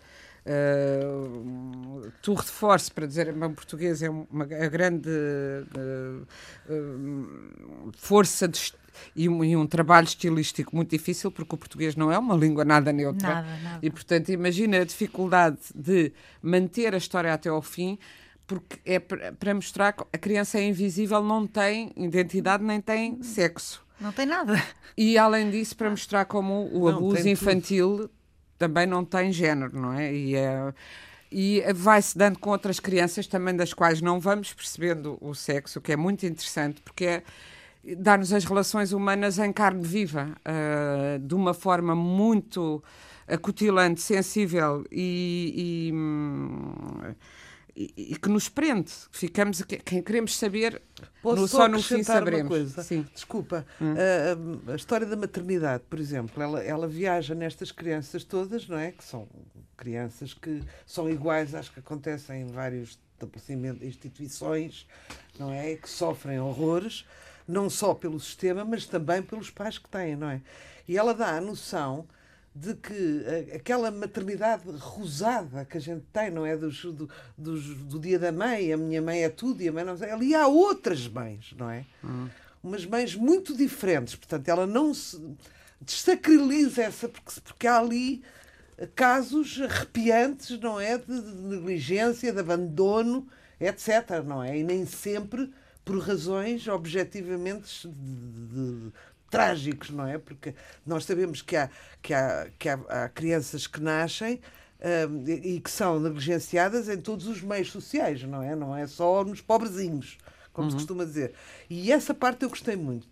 uh, tour de force, para dizer em português, é uma, grande uh, uh, força de e um, e um, trabalho estilístico muito difícil, porque o português não é uma língua nada neutra. Nada, nada. E, portanto, imagina a dificuldade de manter a história até ao fim, porque é para mostrar que a criança é invisível, não tem identidade nem tem sexo. Não tem nada. E, além disso, para mostrar como o não, abuso infantil tudo. Também não tem género, não é? E é e vai-se dando com outras crianças também das quais não vamos percebendo o sexo, o que é muito interessante, porque é, dá-nos as relações humanas em carne viva, uh, de uma forma muito acutilante, sensível e, e, e, que nos prende. Ficamos, quem queremos saber, no, só, só no fim saberemos. Coisa? Sim. Desculpa, hum. a, a, história da maternidade, por exemplo, ela, ela viaja nestas crianças todas, não é? Que são crianças que são iguais às que acontecem em vários estabelecimentos, instituições, não é? Que sofrem horrores não só pelo sistema, mas também pelos pais que têm, não é? E ela dá a noção de que aquela maternidade rosada que a gente tem, não é? Dos, do, dos, do dia da mãe, a minha mãe é tudo e a mãe não sei. Ali há outras mães, não é? Uhum. Umas mães muito diferentes. Portanto, ela não se desacraliza essa, porque, porque há ali casos arrepiantes, não é? De, de negligência, de abandono, etc. Não é? E nem sempre por razões objetivamente de, de, trágicos, não é? Porque nós sabemos que há, que há, que há, há crianças que nascem um, e que são negligenciadas em todos os meios sociais, não é? Não é só nos pobrezinhos, como uhum. se costuma dizer. E essa parte eu gostei muito,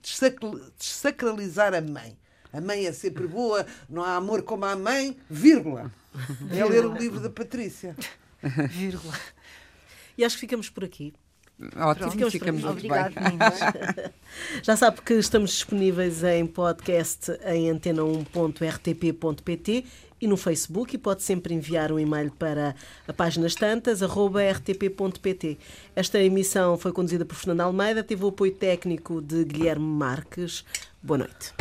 desacralizar a mãe. A mãe é sempre boa, não há amor como a mãe, vírgula. É ler o livro da Patrícia. Vírgula. E acho que ficamos por aqui. Ótimo, ficamos, ficamos muito Obrigado, bem. Já sabe que estamos disponíveis em podcast em antena1.rtp.pt e no Facebook e pode sempre enviar um e-mail para a páginas tantas, rtp.pt. Esta emissão foi conduzida por Fernando Almeida, teve o apoio técnico de Guilherme Marques. Boa noite.